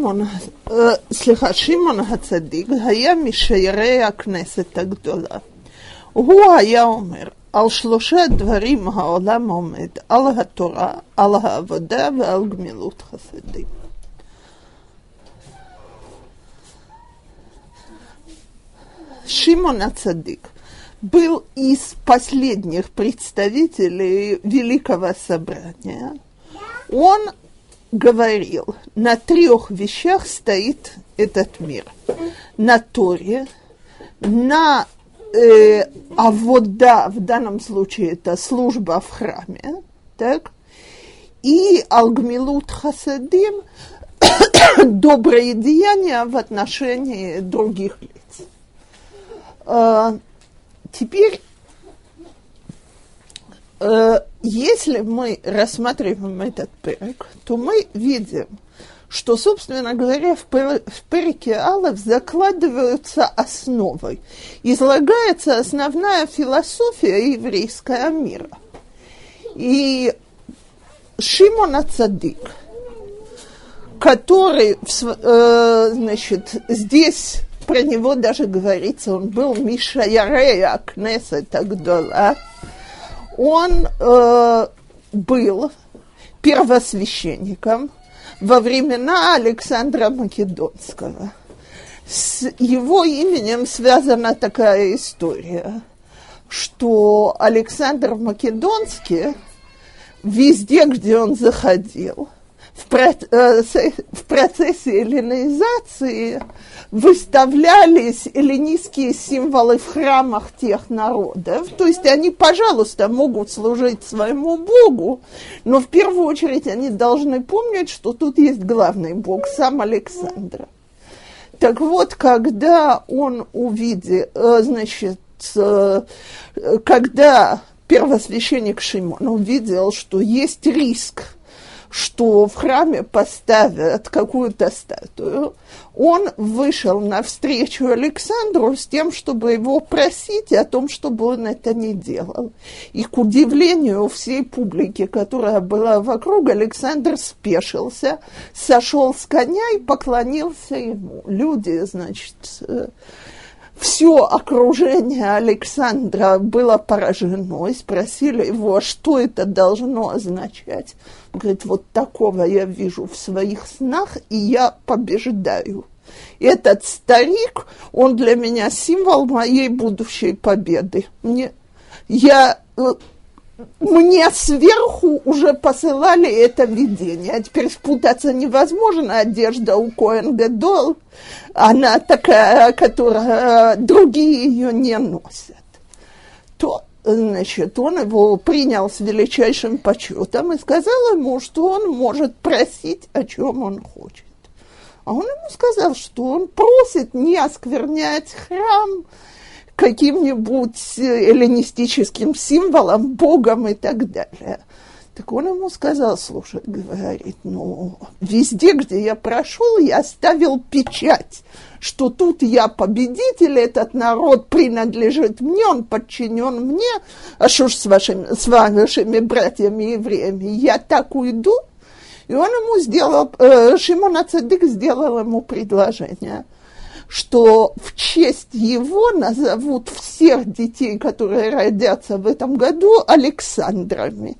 שמעון, אה, סליחה, שמעון הצדיק היה משיירי הכנסת הגדולה. הוא היה אומר, על שלושה דברים העולם עומד, על התורה, על העבודה ועל גמילות חסדים. Шимон Ацадык был из последних представителей Великого Собрания. Он говорил, на трех вещах стоит этот мир. На Торе, на э, а вот да, в данном случае это служба в храме, так, и Алгмилут Хасадим, добрые деяния в отношении других лиц. А, теперь, э, если мы рассматриваем этот перек, то мы видим, что, собственно говоря, в, пер, в перике Алов закладываются основы, излагается основная философия еврейского мира. И Шимон Ацадык, который, э, значит, здесь про него даже говорится, он был Миша Ярея Кнесет Агдола, он э, был первосвященником во времена Александра Македонского. С его именем связана такая история, что Александр Македонский везде, где он заходил, в процессе, в процессе эллинизации выставлялись эллинистские символы в храмах тех народов. То есть они, пожалуйста, могут служить своему Богу, но в первую очередь они должны помнить, что тут есть главный Бог, сам Александр. Так вот, когда он увидел, э, значит, э, когда первосвященник Шимон увидел, что есть риск – что в храме поставят какую-то статую, он вышел навстречу Александру с тем, чтобы его просить о том, чтобы он это не делал. И к удивлению всей публики, которая была вокруг, Александр спешился, сошел с коня и поклонился ему. Люди, значит, э, все окружение Александра было поражено и спросили его, что это должно означать. Он говорит, вот такого я вижу в своих снах, и я побеждаю. Этот старик, он для меня символ моей будущей победы. Мне, я э, мне сверху уже посылали это видение. А теперь спутаться невозможно. Одежда у Коэн Гадол, она такая, которая другие ее не носят. То, значит, он его принял с величайшим почетом и сказал ему, что он может просить, о чем он хочет. А он ему сказал, что он просит не осквернять храм, каким-нибудь эллинистическим символом, богом и так далее. Так он ему сказал, слушай, говорит, ну, везде, где я прошел, я оставил печать, что тут я победитель, этот народ принадлежит мне, он подчинен мне, а что ж с вашими, с вашими братьями евреями, я так уйду? И он ему сделал, э, Шимон Ацадык сделал ему предложение – что в честь его назовут всех детей, которые родятся в этом году, Александрами.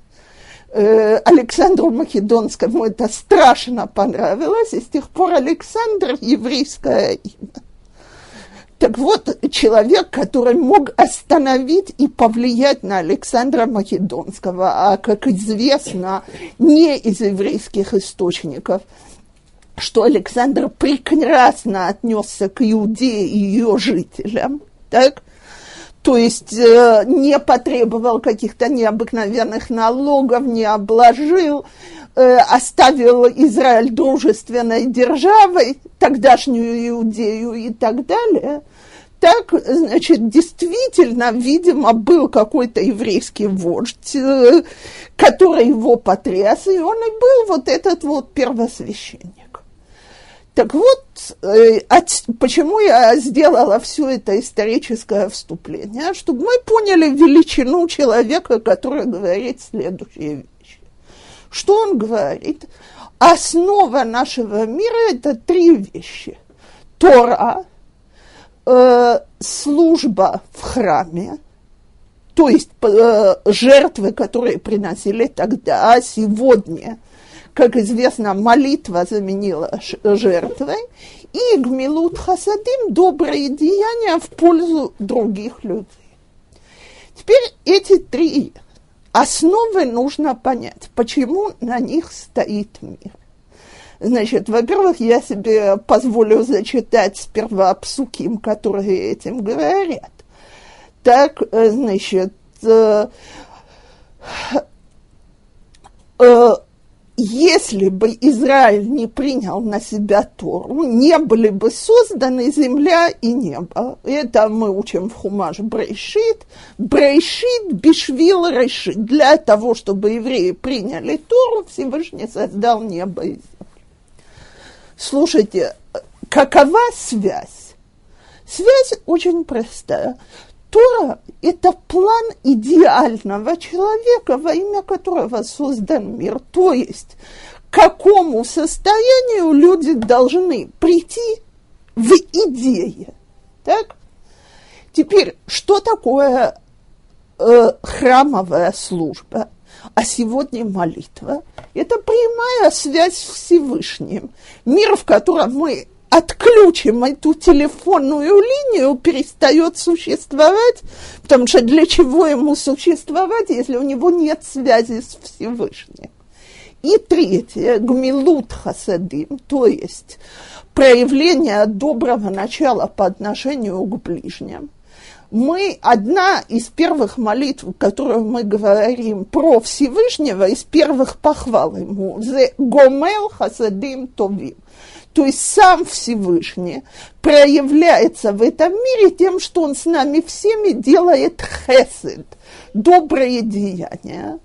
Э, Александру Македонскому это страшно понравилось, и с тех пор Александр – еврейское имя. Так вот, человек, который мог остановить и повлиять на Александра Македонского, а, как известно, не из еврейских источников – что Александр прекрасно отнесся к Иудее и ее жителям, так? то есть э, не потребовал каких-то необыкновенных налогов, не обложил, э, оставил Израиль дружественной державой, тогдашнюю Иудею и так далее. Так, значит, действительно, видимо, был какой-то еврейский вождь, э, который его потряс, и он и был вот этот вот первосвященник. Так вот, э, от, почему я сделала все это историческое вступление, чтобы мы поняли величину человека, который говорит следующие вещи. Что он говорит? основа нашего мира – это три вещи. Тора, э, служба в храме, то есть э, жертвы, которые приносили тогда, а сегодня, как известно, молитва заменила жертвой, и гмилут хасадим – добрые деяния в пользу других людей. Теперь эти три основы нужно понять, почему на них стоит мир. Значит, во-первых, я себе позволю зачитать сперва псуким, которые этим говорят. Так, э, значит, э, э, если бы Израиль не принял на себя Тору, не были бы созданы земля и небо. Это мы учим в Хумаш Брейшит. Брейшит бишвил решит. Для того, чтобы евреи приняли Тору, Всевышний создал небо и землю. Слушайте, какова связь? Связь очень простая. Тора – это план идеального человека, во имя которого создан мир. То есть, к какому состоянию люди должны прийти в идее. Так? Теперь, что такое э, храмовая служба? А сегодня молитва – это прямая связь с Всевышним. Мир, в котором мы отключим эту телефонную линию, перестает существовать, потому что для чего ему существовать, если у него нет связи с Всевышним. И третье, гмилут хасадим, то есть проявление доброго начала по отношению к ближним. Мы, одна из первых молитв, которую мы говорим про Всевышнего, из первых похвал ему, «Зе гомел хасадим товим». То есть сам Всевышний проявляется в этом мире тем, что он с нами всеми делает хесед, добрые деяния.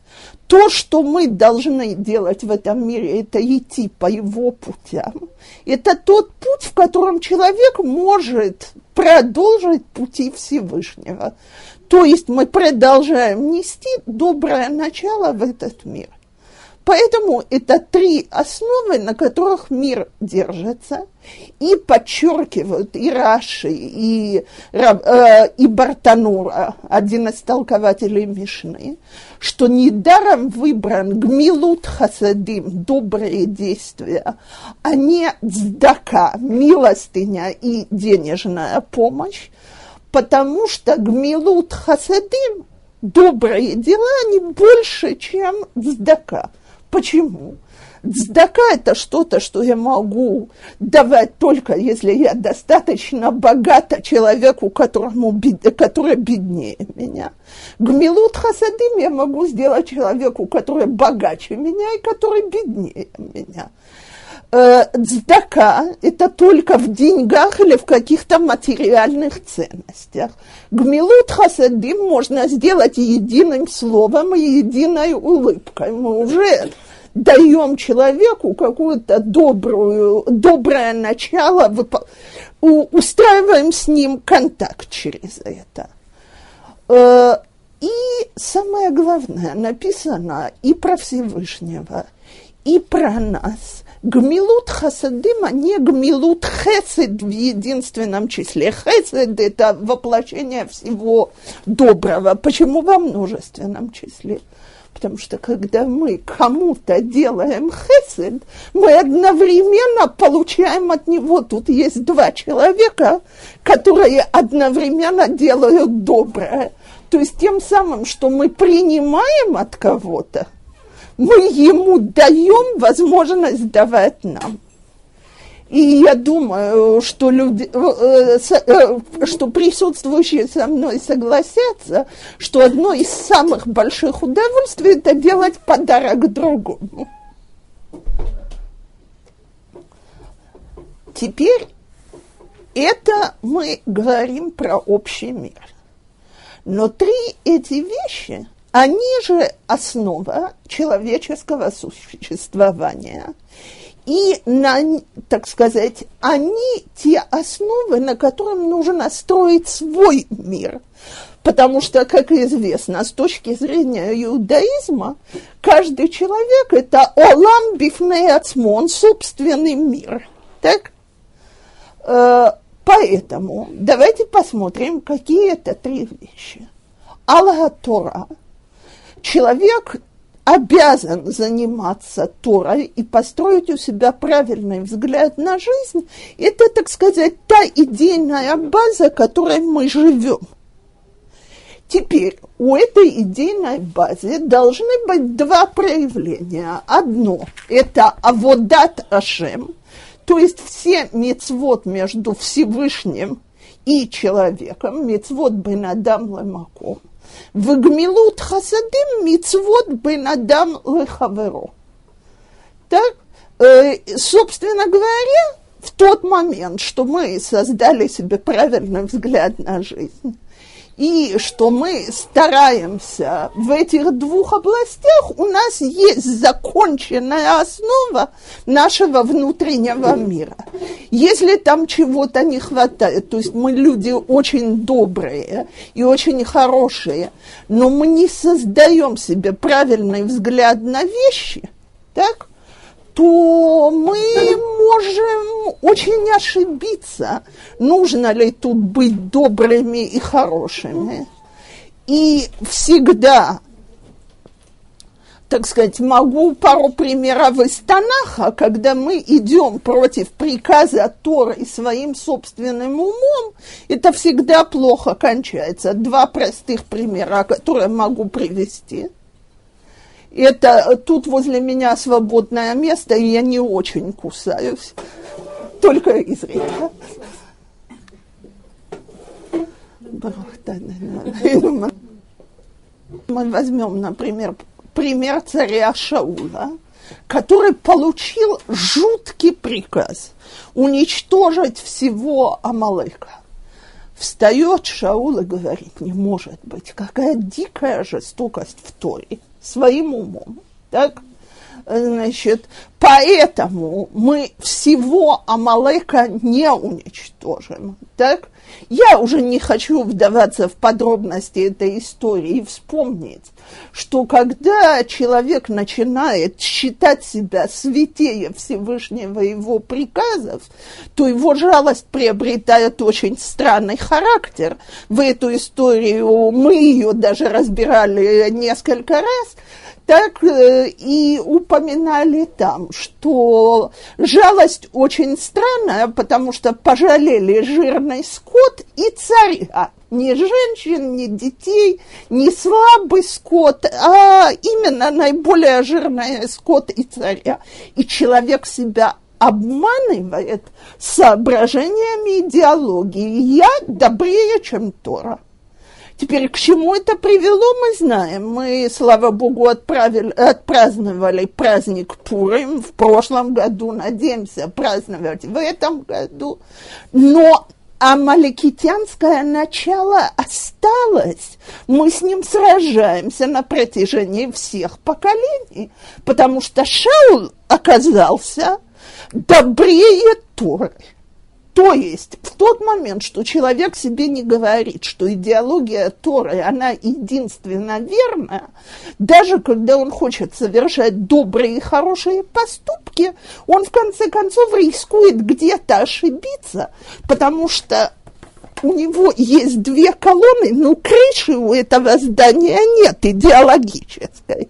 То, что мы должны делать в этом мире, это идти по его путям. Это тот путь, в котором человек может продолжить пути Всевышнего. То есть мы продолжаем нести доброе начало в этот мир. Поэтому это три основы, на которых мир держится, и подчеркивают и Раши, и, э, и Бартанура, один из толкователей Мишны, что недаром выбран гмилут хасадим, добрые действия, а не дздака, милостыня и денежная помощь, потому что гмилут хасадим, добрые дела, они больше, чем дздака. Почему? Цдака – это что-то, что я могу давать только, если я достаточно богата человеку, которому, который беднее меня. Гмилут хасадим я могу сделать человеку, который богаче меня и который беднее меня. Э, цдака – это только в деньгах или в каких-то материальных ценностях. Гмилут хасадим можно сделать единым словом и единой улыбкой. Мы уже даем человеку какое-то добрую, доброе начало, устраиваем с ним контакт через это. Э, и самое главное, написано и про Всевышнего, и про нас. Гмилут хасадим, а не гмилут хесед в единственном числе. Хесед – это воплощение всего доброго. Почему во множественном числе? Потому что когда мы кому-то делаем хесед, мы одновременно получаем от него, тут есть два человека, которые одновременно делают доброе. То есть тем самым, что мы принимаем от кого-то, мы ему даем возможность давать нам. И я думаю, что, люди, э, э, что присутствующие со мной согласятся, что одно из самых больших удовольствий – это делать подарок другому. Теперь это мы говорим про общий мир. Но три эти вещи, они же основа человеческого существования – и, на, так сказать, они те основы, на которых нужно строить свой мир. Потому что, как известно, с точки зрения иудаизма, каждый человек – это олам бифней ацмон, собственный мир. Так? Э, поэтому давайте посмотрим, какие это три вещи. Аллах Тора. Человек обязан заниматься Торой и построить у себя правильный взгляд на жизнь, это, так сказать, та идейная база, которой мы живем. Теперь у этой идейной базы должны быть два проявления. Одно – это аводат Ашем, то есть все мецвод между Всевышним и человеком, мецвод бен Адам в гмилут хасадим мицвод бенадам лехаверо. Так, э, собственно говоря, в тот момент, что мы создали себе правильный взгляд на жизнь, и что мы стараемся в этих двух областях, у нас есть законченная основа нашего внутреннего мира. Если там чего-то не хватает, то есть мы люди очень добрые и очень хорошие, но мы не создаем себе правильный взгляд на вещи, так, то мы можем очень ошибиться, нужно ли тут быть добрыми и хорошими. И всегда, так сказать, могу пару примеров из Танаха, когда мы идем против приказа Торы своим собственным умом, это всегда плохо кончается. Два простых примера, которые могу привести – это тут возле меня свободное место, и я не очень кусаюсь, только изредка. Мы возьмем, например, пример царя Шаула, который получил жуткий приказ уничтожить всего Амалека. Встает Шаул и говорит, не может быть, какая дикая жестокость в Торе своим умом. Так? Значит, поэтому мы всего Амалека не уничтожим. Так? Я уже не хочу вдаваться в подробности этой истории и вспомнить, что когда человек начинает считать себя святее Всевышнего его приказов, то его жалость приобретает очень странный характер. В эту историю мы ее даже разбирали несколько раз – так э, и упоминали там, что жалость очень странная, потому что пожалели жирный скот и царя. Не женщин, не детей, не слабый скот, а именно наиболее жирный скот и царя. И человек себя обманывает соображениями идеологии. Я добрее, чем Тора. Теперь к чему это привело, мы знаем. Мы, слава богу, отправили, отпраздновали праздник Пурим в прошлом году, надеемся праздновать в этом году. Но амаликитянское начало осталось. Мы с ним сражаемся на протяжении всех поколений, потому что Шаул оказался добрее Торы. То есть в тот момент, что человек себе не говорит, что идеология Торы, она единственно верная, даже когда он хочет совершать добрые и хорошие поступки, он в конце концов рискует где-то ошибиться, потому что у него есть две колонны, но крыши у этого здания нет идеологической.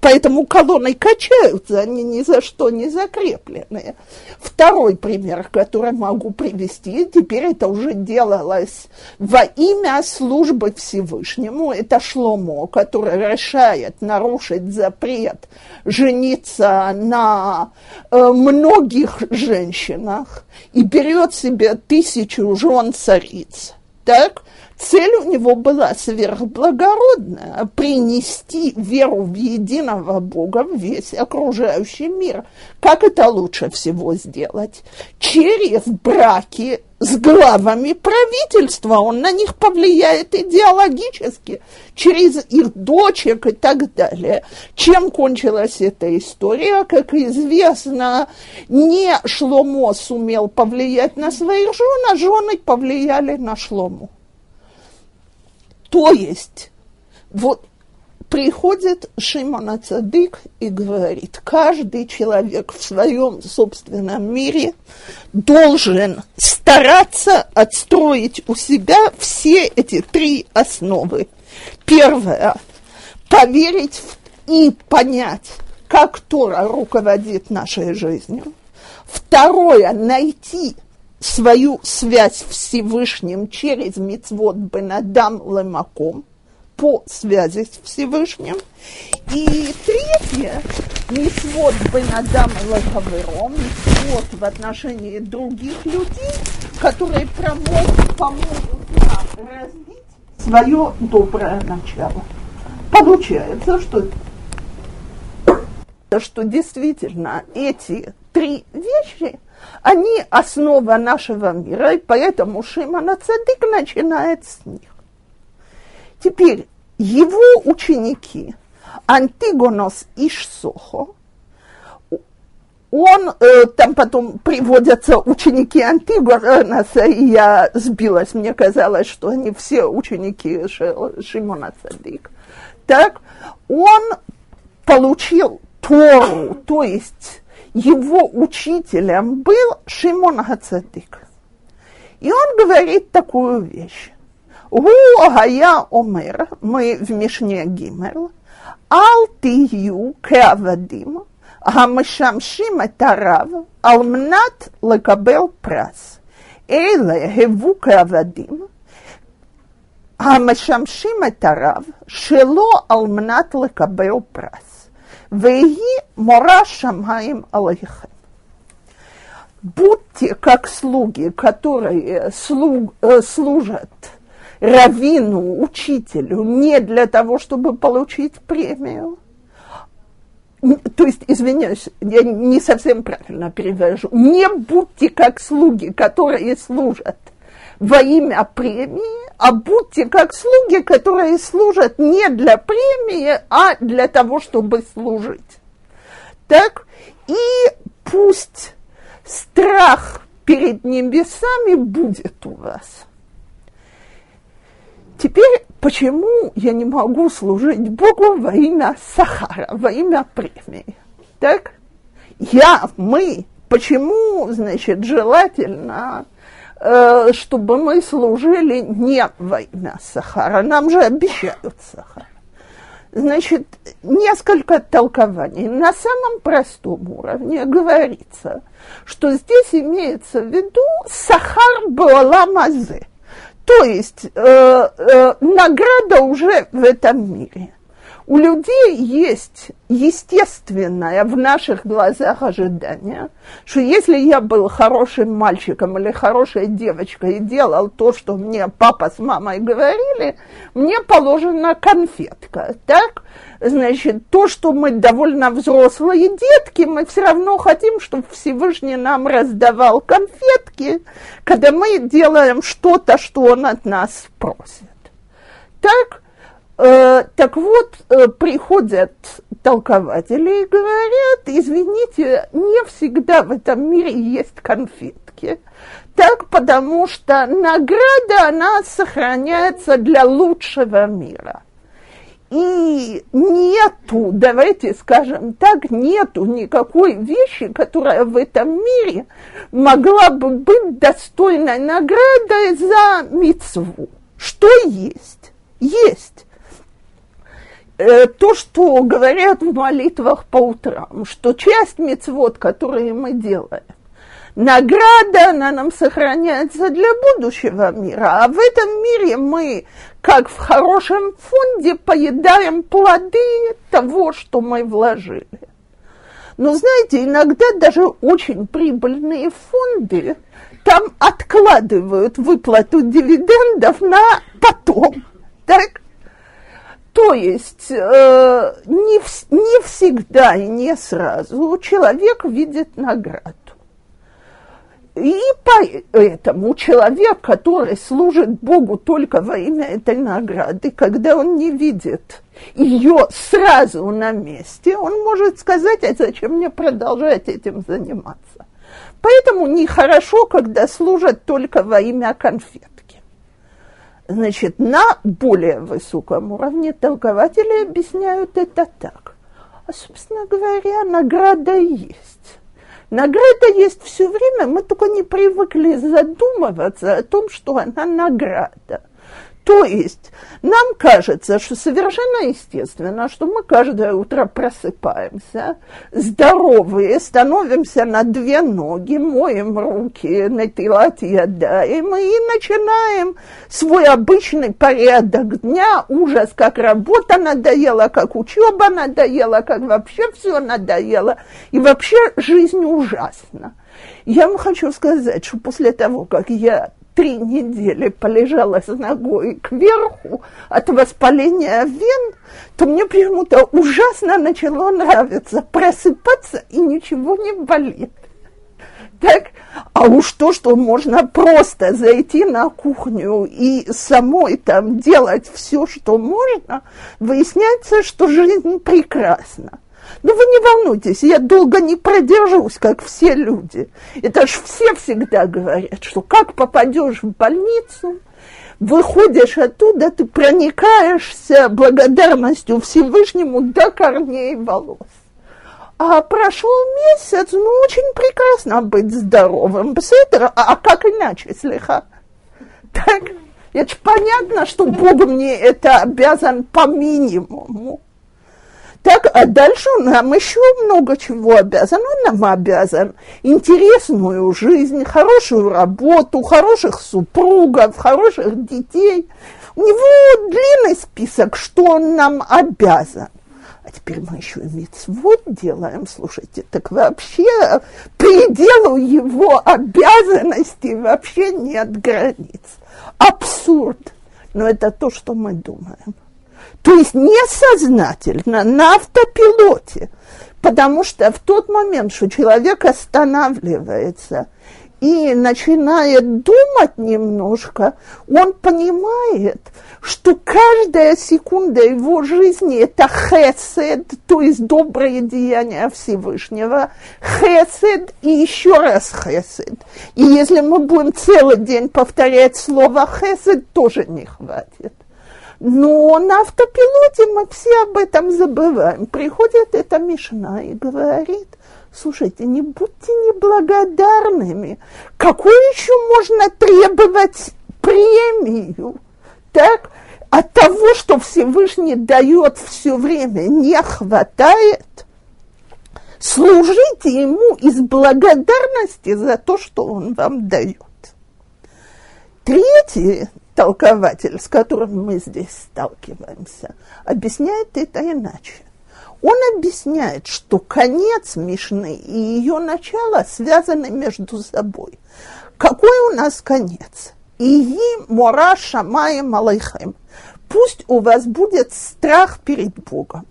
Поэтому колонны качаются, они ни за что не закреплены. Второй пример, который могу привести, теперь это уже делалось во имя службы Всевышнему. Это Шломо, который решает нарушить запрет жениться на э, многих женщинах и берет себе тысячу жен цариц. Так? Цель у него была сверхблагородная – принести веру в единого Бога в весь окружающий мир. Как это лучше всего сделать? Через браки с главами правительства. Он на них повлияет идеологически, через их дочек и так далее. Чем кончилась эта история? Как известно, не Шломо сумел повлиять на своих жен, а жены повлияли на Шлому. То есть, вот приходит Шимон Цадык и говорит, каждый человек в своем собственном мире должен стараться отстроить у себя все эти три основы. Первое – поверить и понять, как Тора руководит нашей жизнью. Второе – найти свою связь с Всевышним через мицвод Бенадам Лемаком – по связи с Всевышним. И третье, мисвод Бенадам Лагавером, мисвод в отношении других людей, которые помогут, помогут нам развить свое доброе начало. Получается, что, что действительно эти три вещи, они основа нашего мира, и поэтому Шимон Цадык начинает с них. Теперь его ученики, Антигонос и Шсохо, он, э, там потом приводятся ученики Антигоноса, и я сбилась, мне казалось, что они все ученики Шимона Цадик. Так, он получил Тору, то есть его учителем был Шимон Хацадик. И он говорит такую вещь. הוא היה אומר, в Мишне Гимел, אל תהיו כעבדים המשמשים את הרב על מנת לקבל פרס. אלה היוו כעבדים המשמשים את הרב שלא על מנת לקבל פרס, Вейги мора шамаем алейхем. Будьте как слуги, которые э, слуг, э, служат равину, учителю, не для того, чтобы получить премию. То есть, извиняюсь, я не совсем правильно перевожу. Не будьте как слуги, которые служат во имя премии, а будьте как слуги, которые служат не для премии, а для того, чтобы служить. Так, и пусть страх перед небесами будет у вас – Теперь, почему я не могу служить Богу во имя Сахара, во имя премии? Так? Я, мы, почему, значит, желательно, чтобы мы служили не во имя Сахара? Нам же обещают Сахар. Значит, несколько толкований. На самом простом уровне говорится, что здесь имеется в виду Сахар Баламазе – то есть э, э, награда уже в этом мире. У людей есть естественное в наших глазах ожидание, что если я был хорошим мальчиком или хорошей девочкой и делал то, что мне папа с мамой говорили, мне положена конфетка, так? Значит, то, что мы довольно взрослые детки, мы все равно хотим, чтобы Всевышний нам раздавал конфетки, когда мы делаем что-то, что он от нас просит. Так, так вот, э, приходят толкователи и говорят, извините, не всегда в этом мире есть конфетки. Так, потому что награда, она сохраняется для лучшего мира. И нету, давайте скажем так, нету никакой вещи, которая в этом мире могла бы быть достойной наградой за мицву. Что есть? Есть. Э, то, что говорят в молитвах по утрам, что часть мецвод, которые мы делаем, награда, она нам сохраняется для будущего мира, а в этом мире мы, как в хорошем фонде, поедаем плоды того, что мы вложили. Но знаете, иногда даже очень прибыльные фонды там откладывают выплату дивидендов на потом. Так? То есть э, не, в, не всегда и не сразу человек видит награду. И поэтому человек, который служит Богу только во имя этой награды, когда он не видит ее сразу на месте, он может сказать, а зачем мне продолжать этим заниматься? Поэтому нехорошо, когда служат только во имя конфет. Значит, на более высоком уровне толкователи объясняют это так. А, собственно говоря, награда есть. Награда есть все время, мы только не привыкли задумываться о том, что она награда. То есть нам кажется, что совершенно естественно, что мы каждое утро просыпаемся, здоровые, становимся на две ноги, моем руки, натилать ядаем и начинаем свой обычный порядок дня, ужас, как работа надоела, как учеба надоела, как вообще все надоело, и вообще жизнь ужасна. Я вам хочу сказать, что после того, как я три недели полежала с ногой кверху от воспаления вен, то мне почему-то ужасно начало нравиться просыпаться и ничего не болит. Так, а уж то, что можно просто зайти на кухню и самой там делать все, что можно, выясняется, что жизнь прекрасна. Ну вы не волнуйтесь, я долго не продержусь, как все люди. Это ж все всегда говорят, что как попадешь в больницу, выходишь оттуда, ты проникаешься благодарностью Всевышнему до корней волос. А прошел месяц, ну, очень прекрасно быть здоровым. Беседра, а, а как иначе, слегка? Так, это понятно, что Бог мне это обязан по минимуму. Так, а дальше нам еще много чего обязан. Он нам обязан интересную жизнь, хорошую работу, хороших супругов, хороших детей. У него длинный список, что он нам обязан. А теперь мы еще и мицвод делаем, слушайте, так вообще пределу его обязанностей вообще нет границ. Абсурд. Но это то, что мы думаем. То есть несознательно, на автопилоте. Потому что в тот момент, что человек останавливается и начинает думать немножко, он понимает, что каждая секунда его жизни – это хесед, то есть доброе деяние Всевышнего, хесед и еще раз хесед. И если мы будем целый день повторять слово хесед, тоже не хватит. Но на автопилоте мы все об этом забываем. Приходит эта Мишна и говорит, слушайте, не будьте неблагодарными. Какую еще можно требовать премию? Так? От того, что Всевышний дает все время, не хватает. Служите ему из благодарности за то, что он вам дает. Третье, толкователь, с которым мы здесь сталкиваемся, объясняет это иначе. Он объясняет, что конец Мишны и ее начало связаны между собой. Какой у нас конец? Ии мора шамаем алейхем. Пусть у вас будет страх перед Богом.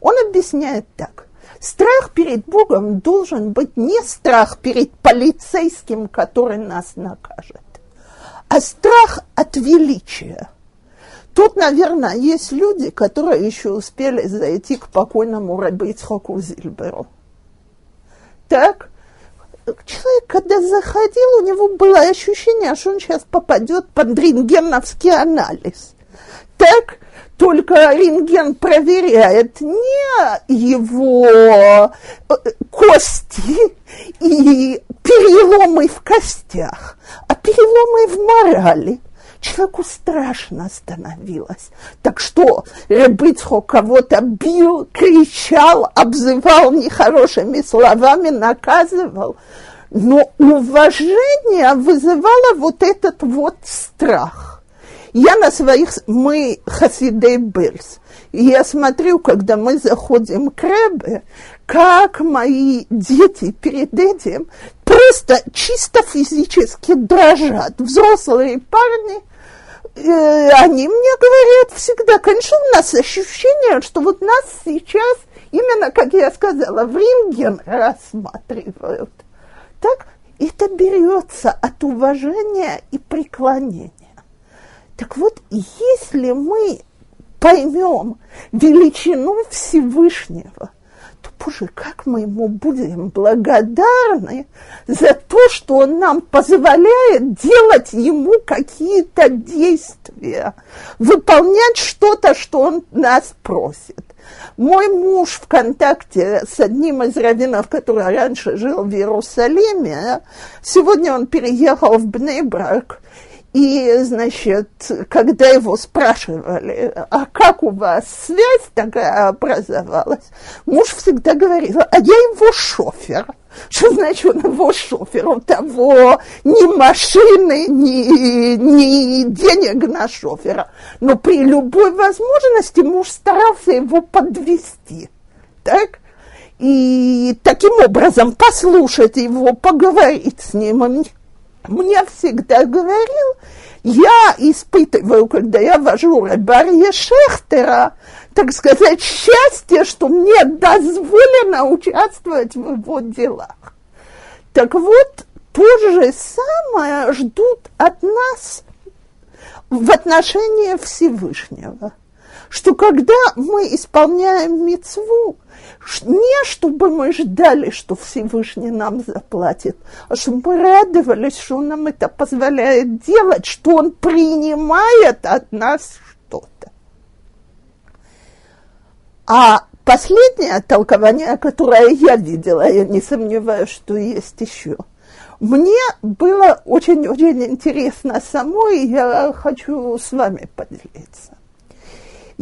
Он объясняет так. Страх перед Богом должен быть не страх перед полицейским, который нас накажет а страх от величия. Тут, наверное, есть люди, которые еще успели зайти к покойному Рабицхоку Зильберу. Так, человек, когда заходил, у него было ощущение, что он сейчас попадет под рентгеновский анализ. Так, только рентген проверяет не его э, кости и переломы в костях, а переломы в морали. Человеку страшно становилось. Так что Ребыцхо кого-то бил, кричал, обзывал нехорошими словами, наказывал. Но уважение вызывало вот этот вот страх. Я на своих, мы хасидей Бельс, и я смотрю, когда мы заходим к Ребе, как мои дети перед этим просто чисто физически дрожат. Взрослые парни, э, они мне говорят всегда, конечно, у нас ощущение, что вот нас сейчас, именно, как я сказала, в рентген рассматривают. Так это берется от уважения и преклонения. Так вот, если мы поймем величину Всевышнего, боже, как мы ему будем благодарны за то, что он нам позволяет делать ему какие-то действия, выполнять что-то, что он нас просит. Мой муж в контакте с одним из раввинов, который раньше жил в Иерусалиме, сегодня он переехал в Бнейбрак, и, значит, когда его спрашивали, а как у вас связь такая образовалась, муж всегда говорил, а я его шофер. Что значит он его шофер? У того ни машины, ни, ни денег на шофера. Но при любой возможности муж старался его подвести. Так? И таким образом послушать его, поговорить с ним мне всегда говорил, я испытываю, когда я вожу Рабарья Шехтера, так сказать, счастье, что мне дозволено участвовать в его делах. Так вот, то же самое ждут от нас в отношении Всевышнего, что когда мы исполняем мецву, не чтобы мы ждали, что Всевышний нам заплатит, а чтобы мы радовались, что он нам это позволяет делать, что он принимает от нас что-то. А последнее толкование, которое я видела, я не сомневаюсь, что есть еще, мне было очень-очень интересно самой, и я хочу с вами поделиться.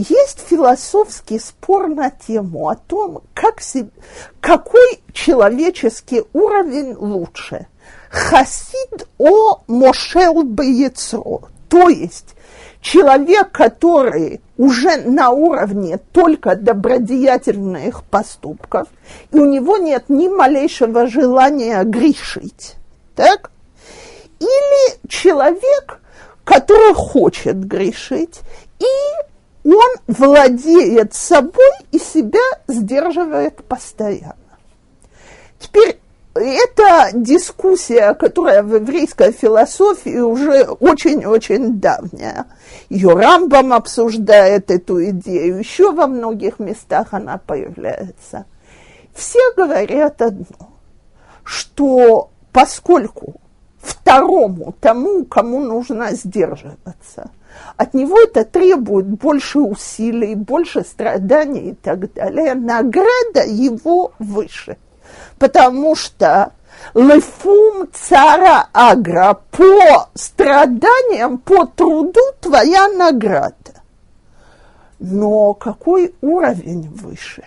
Есть философский спор на тему о том, как себе, какой человеческий уровень лучше. Хасид о Мошел Бейцро, то есть человек, который уже на уровне только добродеятельных поступков, и у него нет ни малейшего желания грешить, так? Или человек, который хочет грешить, и он владеет собой и себя сдерживает постоянно. Теперь это дискуссия, которая в еврейской философии уже очень-очень давняя. Ее Рамбам обсуждает эту идею, еще во многих местах она появляется. Все говорят одно, что поскольку второму, тому, кому нужно сдерживаться – от него это требует больше усилий, больше страданий и так далее. Награда его выше. Потому что лефум цара агра по страданиям, по труду твоя награда. Но какой уровень выше?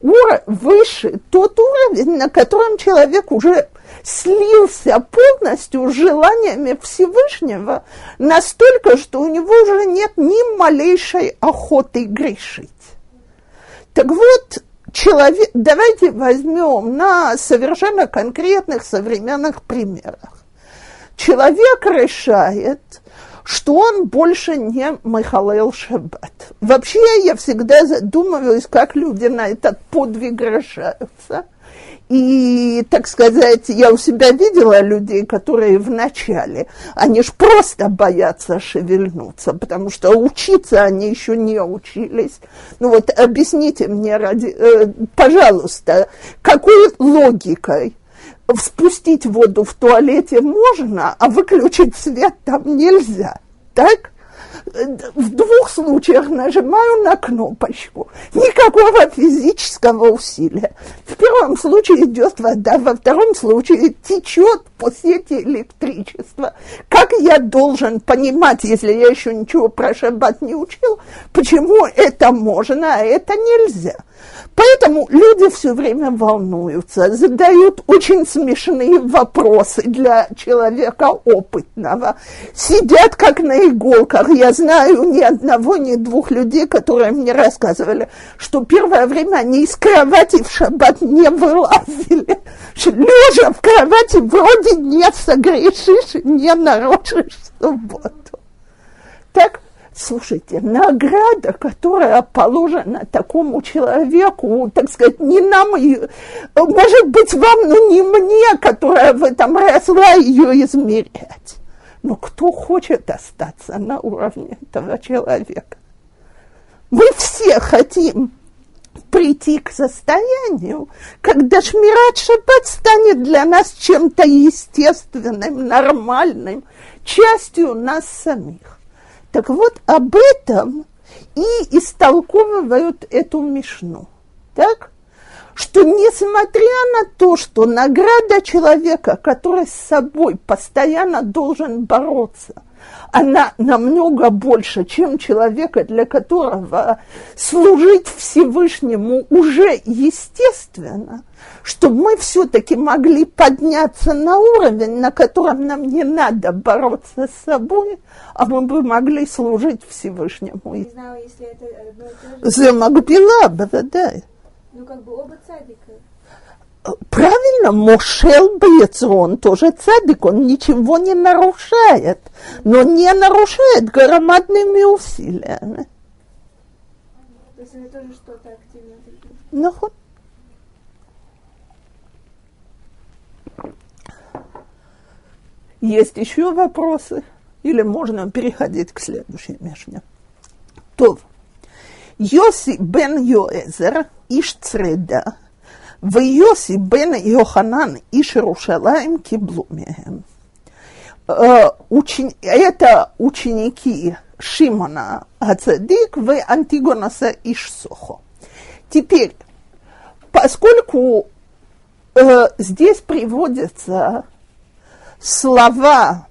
Ур... Выше тот уровень, на котором человек уже слился полностью с желаниями Всевышнего настолько, что у него уже нет ни малейшей охоты грешить. Так вот, человек, давайте возьмем на совершенно конкретных современных примерах. Человек решает, что он больше не Михаил Шаббат. Вообще я всегда задумываюсь, как люди на этот подвиг решаются – и, так сказать, я у себя видела людей, которые вначале, они ж просто боятся шевельнуться, потому что учиться они еще не учились. Ну вот объясните мне, ради, э, пожалуйста, какой логикой спустить воду в туалете можно, а выключить свет там нельзя, так? В двух случаях нажимаю на кнопочку. Никакого физического усилия. В первом случае идет вода, во втором случае течет по сети электричества. Как я должен понимать, если я еще ничего про шаббат не учил, почему это можно, а это нельзя? Поэтому люди все время волнуются, задают очень смешные вопросы для человека опытного, сидят как на иголках. Я знаю ни одного, ни двух людей, которые мне рассказывали, что первое время они из кровати в шаббат не вылазили. Лежа в кровати вроде не согрешишь, не нарушишь субботу. Так Слушайте, награда, которая положена такому человеку, так сказать, не нам, может быть, вам, но не мне, которая в этом росла, ее измерять. Но кто хочет остаться на уровне этого человека? Мы все хотим прийти к состоянию, когда Шмират Шаббат станет для нас чем-то естественным, нормальным, частью нас самих. Так вот, об этом и истолковывают эту мишну. Так? Что несмотря на то, что награда человека, который с собой постоянно должен бороться, она намного больше, чем человека, для которого служить Всевышнему уже естественно, чтобы мы все-таки могли подняться на уровень, на котором нам не надо бороться с собой, а мы бы могли служить Всевышнему. Не знаю, если это одно и то же. Замогбила, да. Ну, как бы оба цадика. Правильно, Мошел Бецрон тоже цадик, он ничего не нарушает, но не нарушает громадными усилиями. То есть они тоже что-то активно Ну, Есть еще вопросы? Или можно переходить к следующей Мишне? То, Йоси бен Йоэзер, иш цреда, ויוסי בן יוחנן איש ירושלים קיבלו מהם. Это ученики Шимона Ацадик в Антигонаса Ишсохо. Теперь, поскольку э, здесь приводятся слова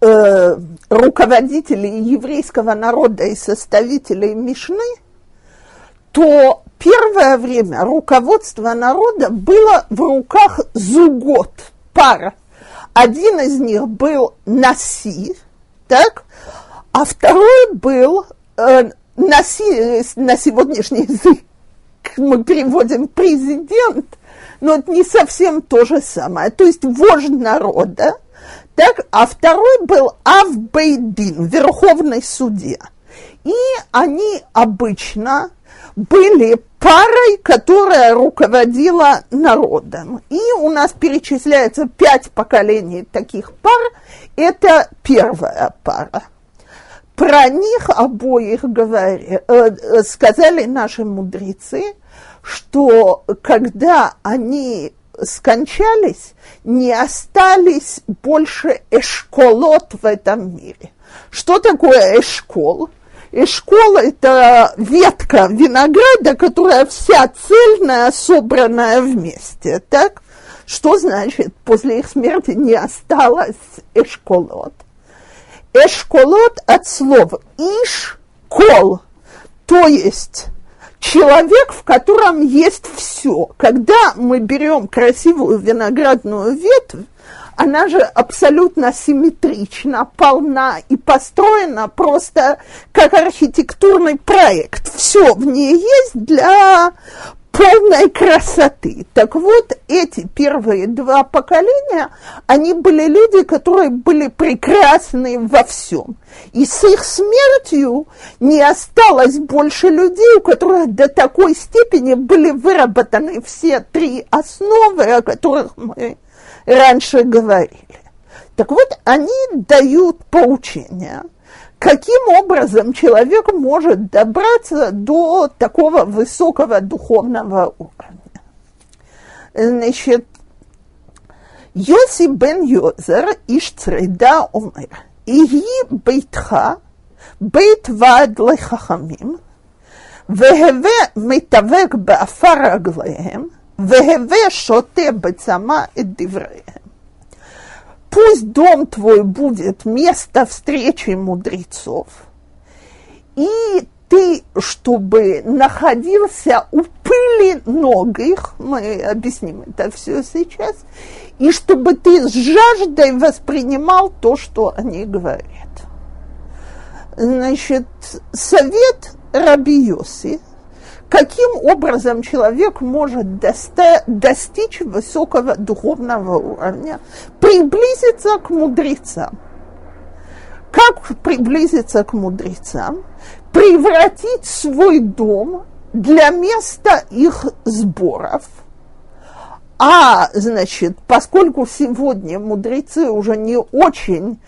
э, руководителей еврейского народа и составителей Мишны, то первое время руководство народа было в руках зугот, пара. Один из них был Наси, так, а второй был э, Наси, на сегодняшний язык мы переводим президент, но это не совсем то же самое. То есть вождь народа, так, а второй был Авбейдин, верховный судья. И они обычно были парой, которая руководила народом. И у нас перечисляется пять поколений таких пар. Это первая пара. Про них обоих говори, э, э, сказали наши мудрецы, что когда они скончались, не остались больше эшколот в этом мире. Что такое эшкол? И школа – это ветка винограда, которая вся цельная, собранная вместе. Так? Что значит, после их смерти не осталось эшколот? Эшколот от слова иш-кол, то есть человек, в котором есть все. Когда мы берем красивую виноградную ветвь, она же абсолютно симметрична, полна и построена просто как архитектурный проект. Все в ней есть для полной красоты. Так вот, эти первые два поколения, они были люди, которые были прекрасны во всем. И с их смертью не осталось больше людей, у которых до такой степени были выработаны все три основы, о которых мы раньше говорили. Так вот, они дают поучения, каким образом человек может добраться до такого высокого духовного уровня. Значит, Йоси бен Йозер иш цреда омер, иги бейтха, בית ועד לחכמים, והווה מתאבק באפר רגליהם, Вегеве шоте бецама и дивреем. Пусть дом твой будет место встречи мудрецов, и ты, чтобы находился у пыли ног их, мы объясним это все сейчас, и чтобы ты с жаждой воспринимал то, что они говорят. Значит, совет Рабиоси – каким образом человек может доста- достичь высокого духовного уровня, приблизиться к мудрецам. Как приблизиться к мудрецам? Превратить свой дом для места их сборов, а значит, поскольку сегодня мудрецы уже не очень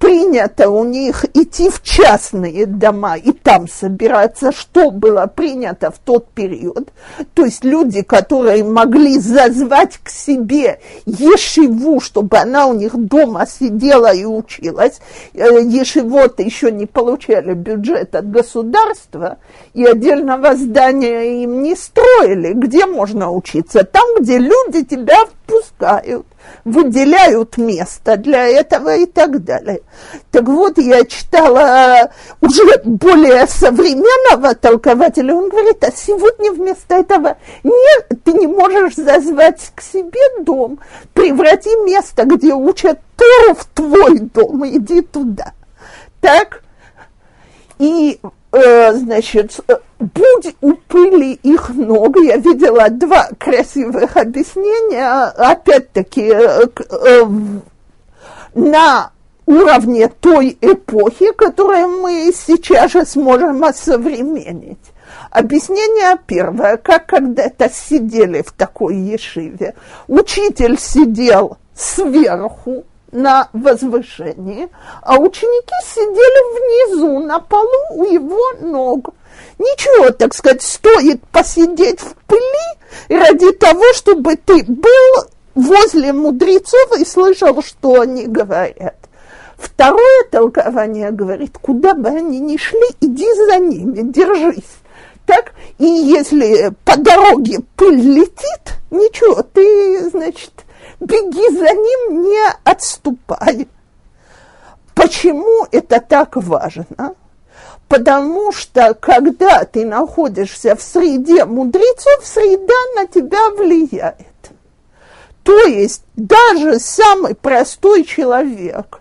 принято у них идти в частные дома и там собираться, что было принято в тот период. То есть люди, которые могли зазвать к себе Ешиву, чтобы она у них дома сидела и училась. Э, Ешивоты еще не получали бюджет от государства, и отдельного здания им не строили. Где можно учиться? Там, где люди тебя впускают выделяют место для этого и так далее. Так вот, я читала уже более современного толкователя, он говорит, а сегодня вместо этого нет, ты не можешь зазвать к себе дом, преврати место, где учат Тору в твой дом, иди туда. Так? И значит, э, будь у пыли их ног, я видела два красивых объяснения, опять-таки, э, э, на уровне той эпохи, которую мы сейчас же сможем осовременить. Объяснение первое, как когда-то сидели в такой ешиве. Учитель сидел сверху, на возвышении, а ученики сидели внизу, на полу у его ног. Ничего, так сказать, стоит посидеть в пыли ради того, чтобы ты был возле мудрецов и слышал, что они говорят. Второе толкование говорит, куда бы они ни шли, иди за ними, держись. Так, и если по дороге пыль летит, ничего, ты, значит, беги за ним, не отступай. Почему это так важно? Потому что когда ты находишься в среде мудрецов, среда на тебя влияет. То есть даже самый простой человек,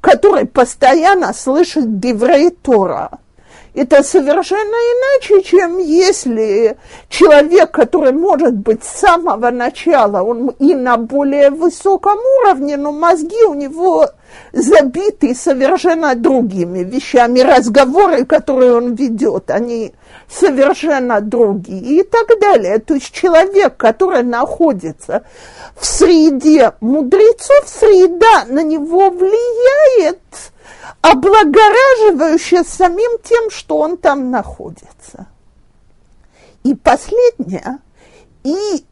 который постоянно слышит Деврей Тора – это совершенно иначе, чем если человек, который может быть с самого начала, он и на более высоком уровне, но мозги у него забиты совершенно другими вещами. Разговоры, которые он ведет, они совершенно другие и так далее. То есть человек, который находится в среде мудрецов, среда на него влияет – облагораживающее самим тем, что он там находится. И последнее, и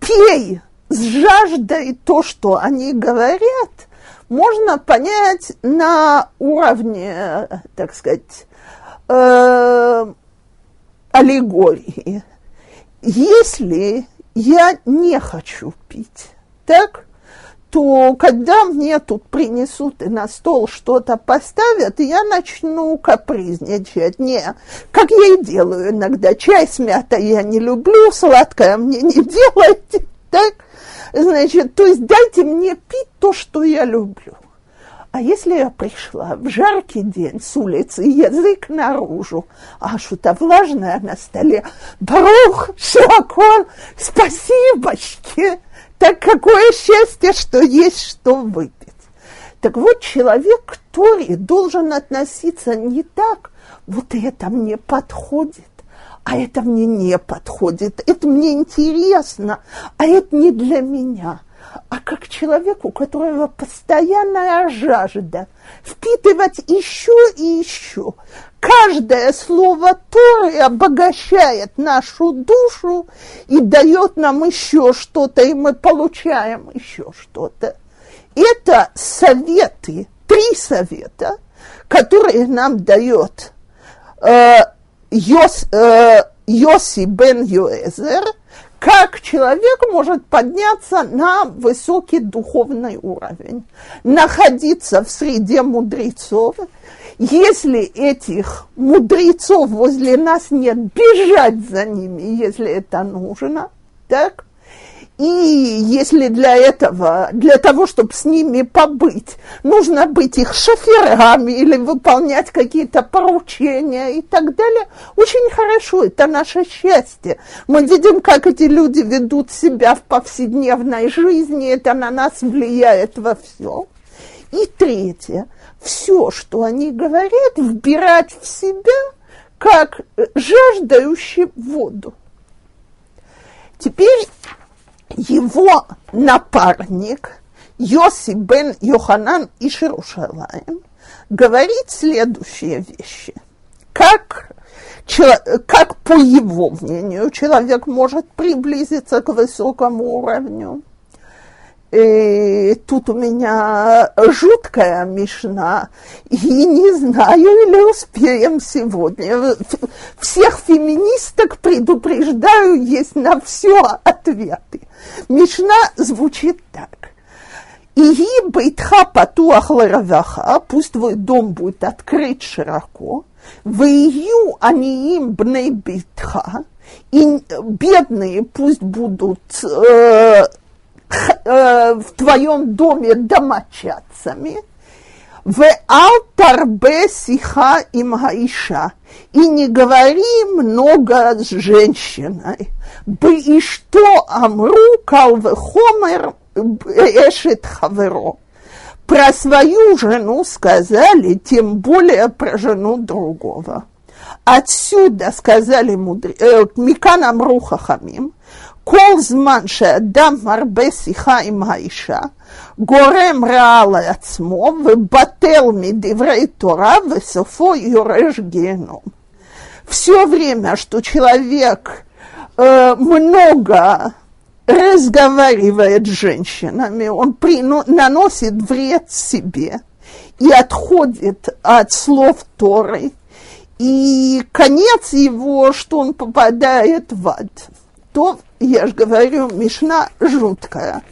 пей с жаждой то, что они говорят, можно понять на уровне, так сказать, э, аллегории. Если я не хочу пить, так, то когда мне тут принесут и на стол что-то поставят, я начну капризничать. Не, как я и делаю иногда. Чай с мятой я не люблю, сладкое мне не делайте. Так? Значит, то есть дайте мне пить то, что я люблю. А если я пришла в жаркий день с улицы, язык наружу, а что-то влажное на столе, Барух, Шакон, спасибочки, так какое счастье, что есть что выпить. Так вот, человек к Торе должен относиться не так, вот это мне подходит, а это мне не подходит, это мне интересно, а это не для меня. А как человеку, у которого постоянная жажда, впитывать еще и еще, каждое слово Торы обогащает нашу душу и дает нам еще что-то, и мы получаем еще что-то. Это советы, три совета, которые нам дает э, Йос, э, Йоси бен Юэзер, как человек может подняться на высокий духовный уровень, находиться в среде мудрецов – если этих мудрецов возле нас нет, бежать за ними, если это нужно, так? И если для этого, для того, чтобы с ними побыть, нужно быть их шоферами или выполнять какие-то поручения и так далее, очень хорошо, это наше счастье. Мы видим, как эти люди ведут себя в повседневной жизни, это на нас влияет во всем. И третье, все, что они говорят, вбирать в себя, как жаждающий воду. Теперь его напарник Йоси бен Йоханан и Шерушалаем говорит следующие вещи. Как, как, по его мнению, человек может приблизиться к высокому уровню – и тут у меня жуткая мишна, и не знаю, или успеем сегодня. Всех феминисток предупреждаю, есть на все ответы. Мишна звучит так. И бейтха патуах лараваха, пусть твой дом будет открыт широко, выю они им бней бейтха, и бедные пусть будут э, Э, в твоем доме домочадцами, в алтарбе сиха им гаиша, и не говори много с женщиной, бы и что амру калвехомер эшет хаверо. Про свою жену сказали, тем более про жену другого. Отсюда сказали мудрецы, э, Микан Амру Хахамим, כל זמן שאדם מרבה שיחה עם האישה, גורם רעה לעצמו ובטל מדברי תורה וסופו יורש גיהנום. Все время, что человек э, много разговаривает с женщинами, он прино, наносит вред себе и отходит от слов Торы, и конец его, что он попадает в ад. То я же говорю, Мишна жуткая.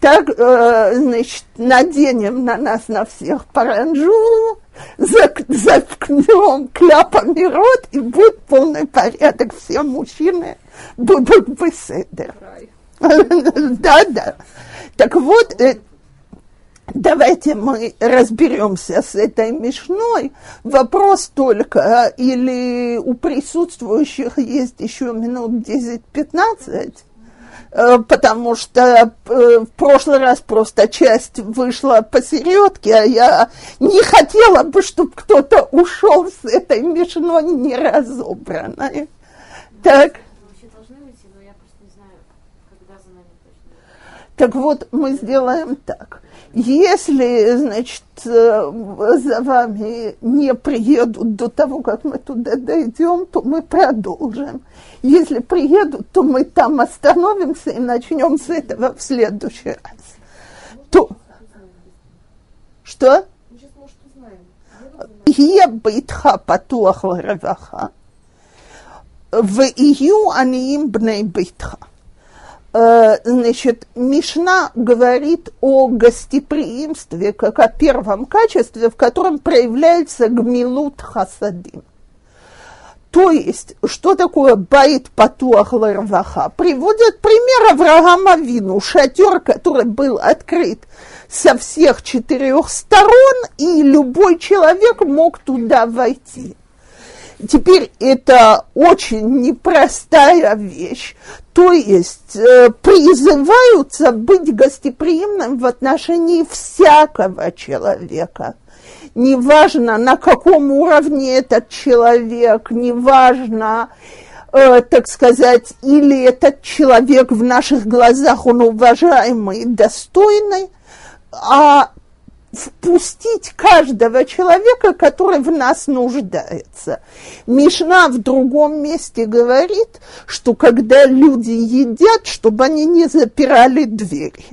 Так, э, значит, наденем на нас на всех паранжу, заткнем кляпами рот, и будет полный порядок. Все мужчины будут беседы. Да, да. Так вот, э, Давайте мы разберемся с этой мешной. Вопрос только, или у присутствующих есть еще минут 10-15, э, потому что э, в прошлый раз просто часть вышла посередке, а я не хотела бы, чтобы кто-то ушел с этой мешной неразобранной. Так. Так вот, мы сделаем так. Если, значит, э, за вами не приедут до того, как мы туда дойдем, то мы продолжим. Если приедут, то мы там остановимся и начнем с этого в следующий раз. То. Что? יהיה ביתך פתוח לרווחה, ויהיו עניים בני ביתך. Э, значит, Мишна говорит о гостеприимстве как о первом качестве, в котором проявляется гмилут хасадим. То есть, что такое байт патуах ларваха? Приводят пример Авраама Вину, шатер, который был открыт со всех четырех сторон, и любой человек мог туда войти. Теперь это очень непростая вещь. То есть э, призываются быть гостеприимным в отношении всякого человека. Неважно, на каком уровне этот человек, неважно, э, так сказать, или этот человек в наших глазах, он уважаемый, достойный, а впустить каждого человека, который в нас нуждается. Мишна в другом месте говорит, что когда люди едят, чтобы они не запирали двери.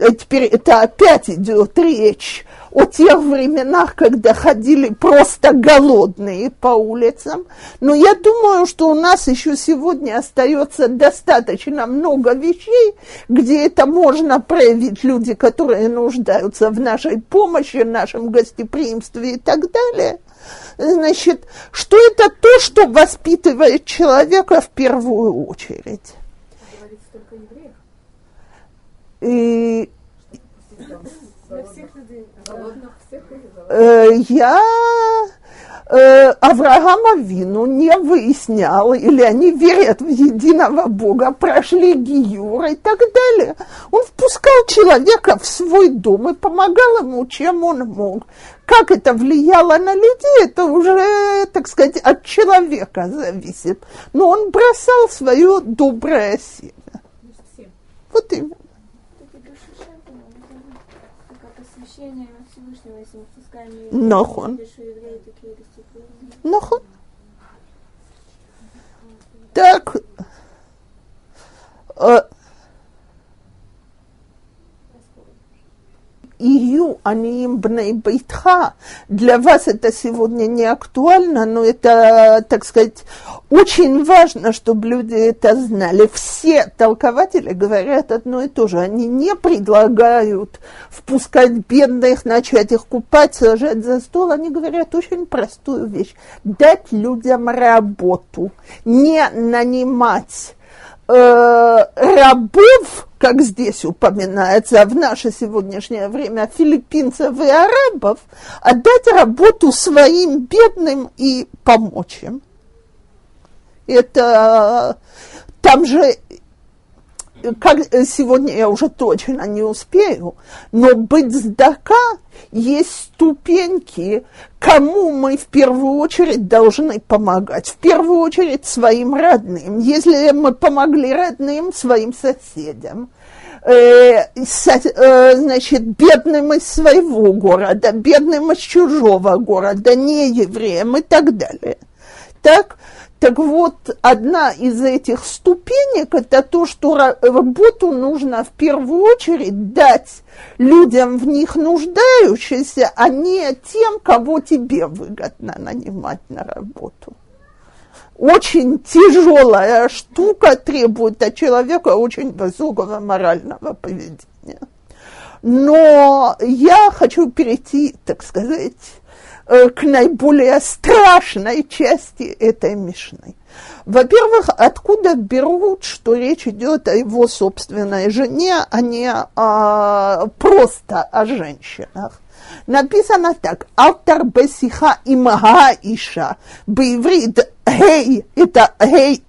А теперь это опять идет речь о тех временах, когда ходили просто голодные по улицам. Но я думаю, что у нас еще сегодня остается достаточно много вещей, где это можно проявить люди, которые нуждаются в нашей помощи, нашем гостеприимстве и так далее. Значит, что это то, что воспитывает человека в первую очередь. И Э, я Авраама Вину не выяснял, или они верят в единого Бога, прошли Гиюр и так далее. Он впускал человека в свой дом и помогал ему, чем он мог. Как это влияло на людей, это уже, так сказать, от человека зависит. Но он бросал свое доброе семя. Вот именно. Прощение Всевышнего, Нахон. Нахон. Так, Ию Аниим Бней Бейтха. Для вас это сегодня не актуально, но это, так сказать, очень важно, чтобы люди это знали. Все толкователи говорят одно и то же. Они не предлагают впускать бедных, начать их купать, сажать за стол. Они говорят очень простую вещь. Дать людям работу, не нанимать э, рабов, как здесь упоминается в наше сегодняшнее время, филиппинцев и арабов, отдать работу своим бедным и помочь им. Это там же как сегодня я уже точно не успею, но быть сдака есть ступеньки, кому мы в первую очередь должны помогать. В первую очередь своим родным. Если мы помогли родным, своим соседям, э, со, э, значит, бедным из своего города, бедным из чужого города, не евреям и так далее. Так, так вот, одна из этих ступенек – это то, что работу нужно в первую очередь дать людям в них нуждающимся, а не тем, кого тебе выгодно нанимать на работу. Очень тяжелая штука требует от человека очень высокого морального поведения. Но я хочу перейти, так сказать, Э, к наиболее страшной части этой Мишны. Во-первых, откуда берут, что речь идет о его собственной жене, а не а, просто о женщинах? Написано так, «Алтар бесиха имага иша». Биврит «гей» – это «гей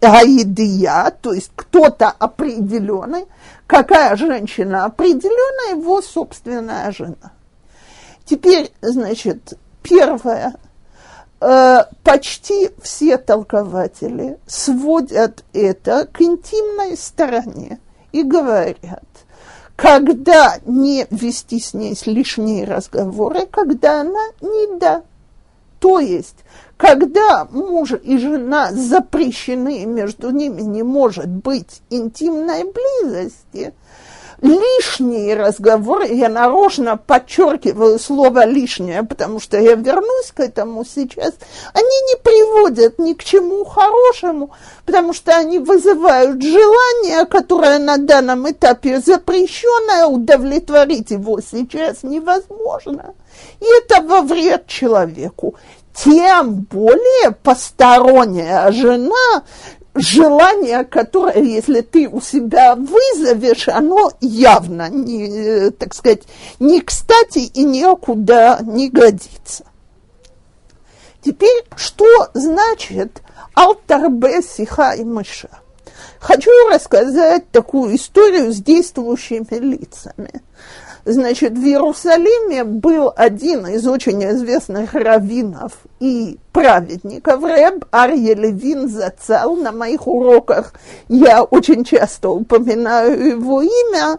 аидия», то есть кто-то определенный. Какая женщина определенная? Его собственная жена. Теперь, значит, первое. Э, почти все толкователи сводят это к интимной стороне и говорят, когда не вести с ней лишние разговоры, когда она не да. То есть, когда муж и жена запрещены, между ними не может быть интимной близости, лишние разговоры, я нарочно подчеркиваю слово лишнее, потому что я вернусь к этому сейчас, они не приводят ни к чему хорошему, потому что они вызывают желание, которое на данном этапе запрещенное, удовлетворить его сейчас невозможно. И это во вред человеку тем более посторонняя жена желание, которое, если ты у себя вызовешь, оно явно, не, так сказать, не кстати и никуда не годится. Теперь, что значит алтарбе сиха и мыша? Хочу рассказать такую историю с действующими лицами. Значит, в Иерусалиме был один из очень известных раввинов и праведников, Рэб Арье Левин Зацал. На моих уроках я очень часто упоминаю его имя,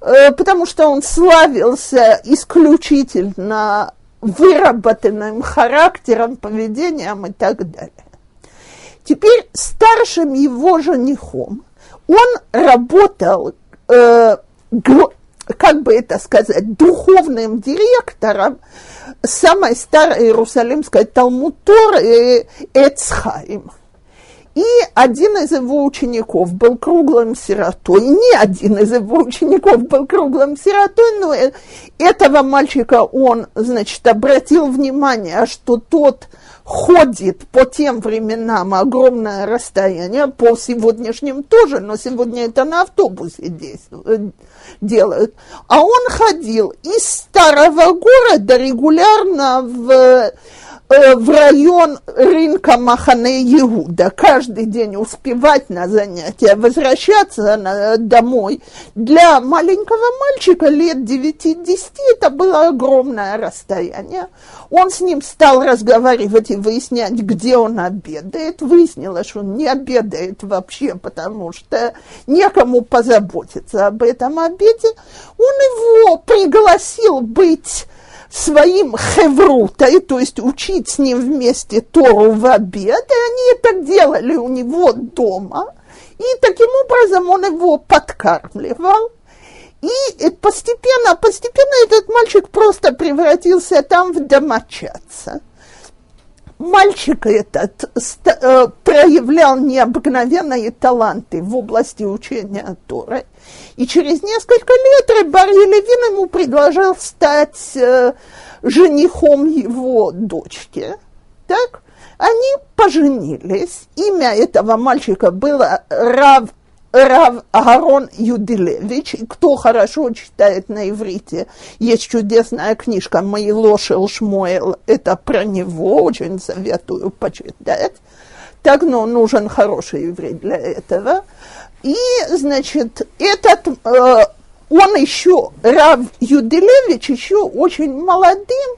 э, потому что он славился исключительно выработанным характером, поведением и так далее. Теперь старшим его женихом он работал э, как бы это сказать, духовным директором самой старой Иерусалимской Талмуд Эцхайм. И один из его учеников был круглым сиротой. Не один из его учеников был круглым сиротой, но э, этого мальчика он, значит, обратил внимание, что тот ходит по тем временам огромное расстояние, по сегодняшним тоже, но сегодня это на автобусе действует, делают. А он ходил из старого города регулярно в э, в район рынка Махане Иуда, каждый день успевать на занятия, возвращаться на, домой. Для маленького мальчика лет 9-10 это было огромное расстояние. Он с ним стал разговаривать и выяснять, где он обедает. Выяснилось, что он не обедает вообще, потому что некому позаботиться об этом обеде. Он его пригласил быть своим хеврутой, то есть учить с ним вместе Тору в обед, и они это делали у него дома, и таким образом он его подкармливал. И постепенно, постепенно этот мальчик просто превратился там в домочадца. Мальчик этот э, проявлял необыкновенные таланты в области учения Торы. И через несколько лет Рыбар Елевин ему предложил стать э, женихом его дочки. Так? Они поженились. Имя этого мальчика было Рав, Рав Агарон Юдилевич. И кто хорошо читает на иврите, есть чудесная книжка «Моилошел Шмуэл». Это про него, очень советую почитать. Так, но нужен хороший иврит для этого. И, значит, этот, э, он еще, Рав Юделевич, еще очень молодым,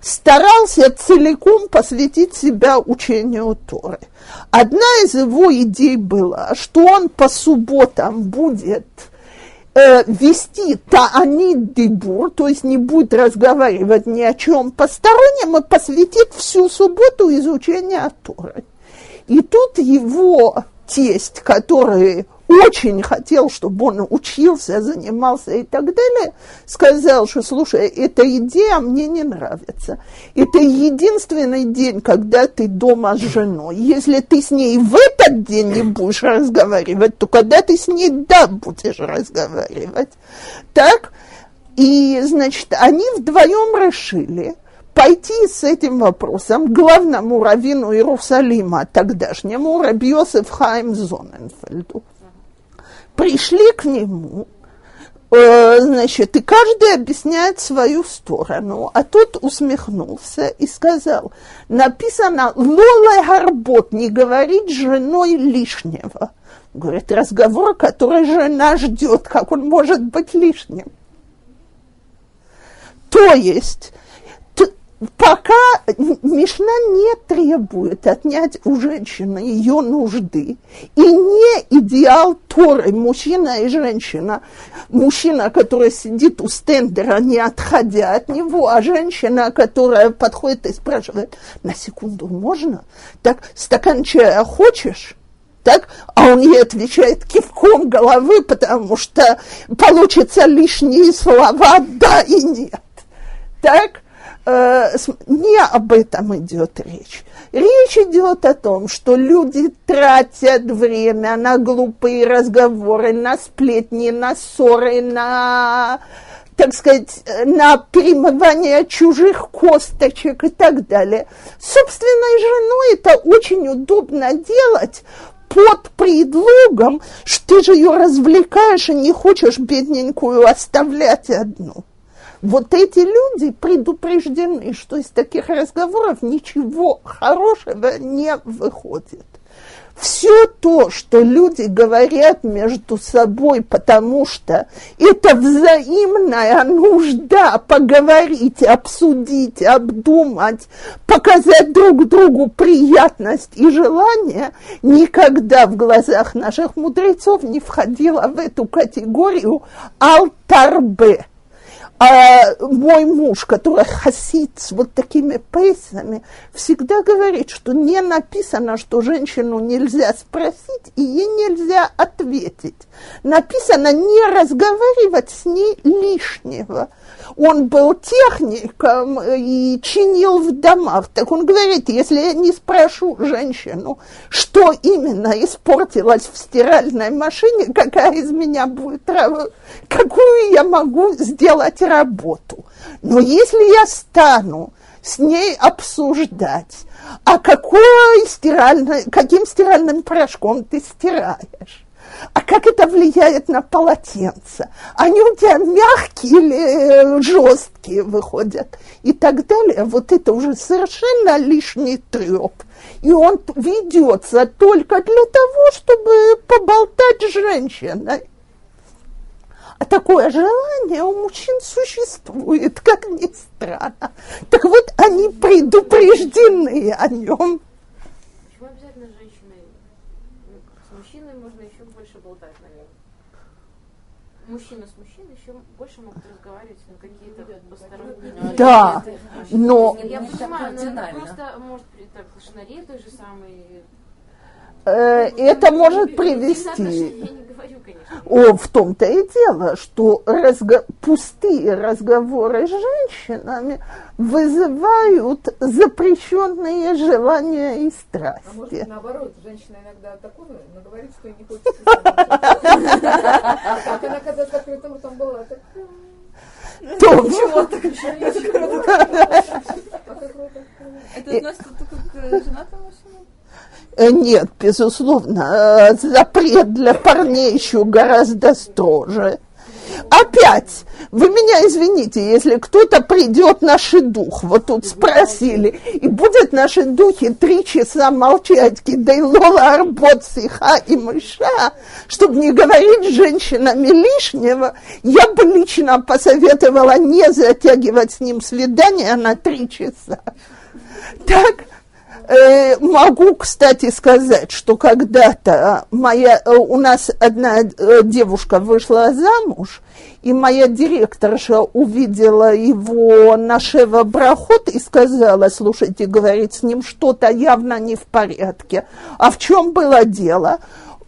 старался целиком посвятить себя учению Торы. Одна из его идей была, что он по субботам будет э, вести таанит дебур, то есть не будет разговаривать ни о чем постороннем, и посвятит всю субботу изучению Торы. И тут его тесть, который очень хотел, чтобы он учился, занимался и так далее, сказал, что, слушай, эта идея мне не нравится. Это единственный день, когда ты дома с женой. Если ты с ней в этот день не будешь разговаривать, то когда ты с ней, да, будешь разговаривать. Так, и, значит, они вдвоем решили – пойти с этим вопросом к главному раввину Иерусалима, тогдашнему Рабиосеф Хайм Зоненфельду пришли к нему, э, значит, и каждый объясняет свою сторону, а тот усмехнулся и сказал, написано «лола гарбот», не говорить женой лишнего. Говорит, разговор, который жена ждет, как он может быть лишним. То есть пока Мишна не требует отнять у женщины ее нужды, и не идеал Торы, мужчина и женщина, мужчина, который сидит у стендера, не отходя от него, а женщина, которая подходит и спрашивает, на секунду можно? Так, стакан чая хочешь? так, а он ей отвечает кивком головы, потому что получится лишние слова «да» и «нет». Так, не об этом идет речь. Речь идет о том, что люди тратят время на глупые разговоры, на сплетни, на ссоры, на, так сказать, на перемывание чужих косточек и так далее. Собственной женой это очень удобно делать, под предлогом, что ты же ее развлекаешь и не хочешь бедненькую оставлять одну. Вот эти люди предупреждены, что из таких разговоров ничего хорошего не выходит. Все то, что люди говорят между собой, потому что это взаимная нужда поговорить, обсудить, обдумать, показать друг другу приятность и желание, никогда в глазах наших мудрецов не входило в эту категорию алтарбе – а мой муж, который хасит с вот такими пейсами, всегда говорит, что не написано, что женщину нельзя спросить и ей нельзя ответить. Написано не разговаривать с ней лишнего. Он был техником и чинил в домах. Так он говорит, если я не спрошу женщину, что именно испортилось в стиральной машине, какая из меня будет, какую я могу сделать работу. Но если я стану с ней обсуждать, а какой стиральный, каким стиральным порошком ты стираешь, А как это влияет на полотенце? Они у тебя мягкие или жесткие выходят? И так далее. Вот это уже совершенно лишний треп. И он ведется только для того, чтобы поболтать с женщиной. А такое желание у мужчин существует, как ни странно. Так вот, они предупреждены о нем. Почему обязательно с женщиной? Ну, С мужчиной можно еще больше болтать, наверное. Мужчина с мужчиной еще больше могут разговаривать на какие-то посторонние Да, но Я понимаю, но это просто может при так, шнаре той же самой. э, это может привести. Конечно. О, в том-то и дело, что разго- пустые разговоры с женщинами вызывают запрещенные желания и А может страсти. наоборот, женщина иногда такое наговорит, что ей не хочется. Так она когда с закрытым ртом была, так То, а как это? Это относится только к женатым мужчинам? Э, нет, безусловно, э, запрет для парней еще гораздо строже. Опять, вы меня извините, если кто-то придет на шедух, вот тут спросили, и будет наши духи три часа молчать, кидай лола, арбот, сиха и мыша, чтобы не говорить с женщинами лишнего, я бы лично посоветовала не затягивать с ним свидание на три часа. Так, Э, могу, кстати, сказать, что когда-то моя, э, у нас одна э, девушка вышла замуж, и моя директорша увидела его на Шева Брахот и сказала, слушайте, говорит, с ним что-то явно не в порядке. А в чем было дело?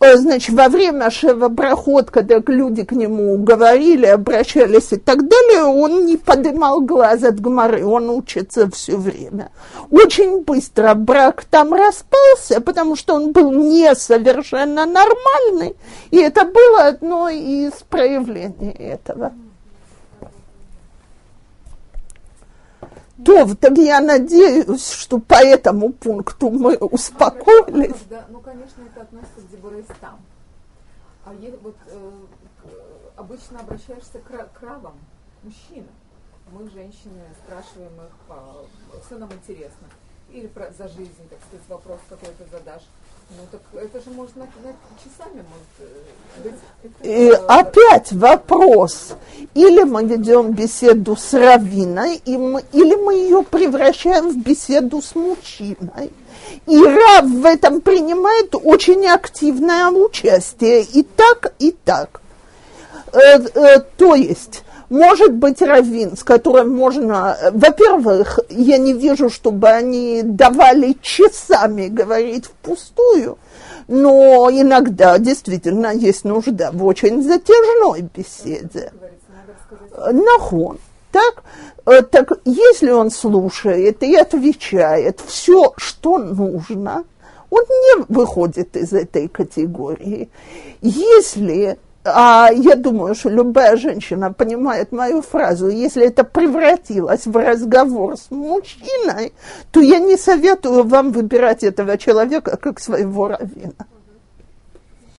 Значит, во время Шева Брахот, когда люди к нему говорили, обращались и так далее, он не поднимал глаз от Гмары, он учится все время. Очень быстро брак там распался, потому что он был не совершенно нормальный, и это было одно из проявлений этого. То, так я надеюсь, что по этому пункту мы успокоились. Когда- ну, конечно, это относится к Деборейстам. А е- вот э, обычно обращаешься к, к мужчинам. Мы, женщины, спрашиваем их, а, что нам интересно. Или про, за жизнь, так сказать, вопрос какой-то задашь. Ну, так это же можно на, часами может э, быть. Это, И опять вопрос. Или мы ведем беседу с раввиной, или мы ее превращаем в беседу с мужчиной. И Рав в этом принимает очень активное участие. И так, и так. Э, э, то есть, может быть, раввин, с которым можно... э, Во-первых, я не вижу, чтобы они давали часами говорить впустую, но иногда действительно есть нужда в очень затяжной беседе. Нахон. Так, Э, так если он слушает и отвечает все, что нужно, он не выходит из этой категории. Если, а я думаю, что любая женщина понимает мою фразу, если это превратилось в разговор с мужчиной, то я не советую вам выбирать этого человека как своего раввина.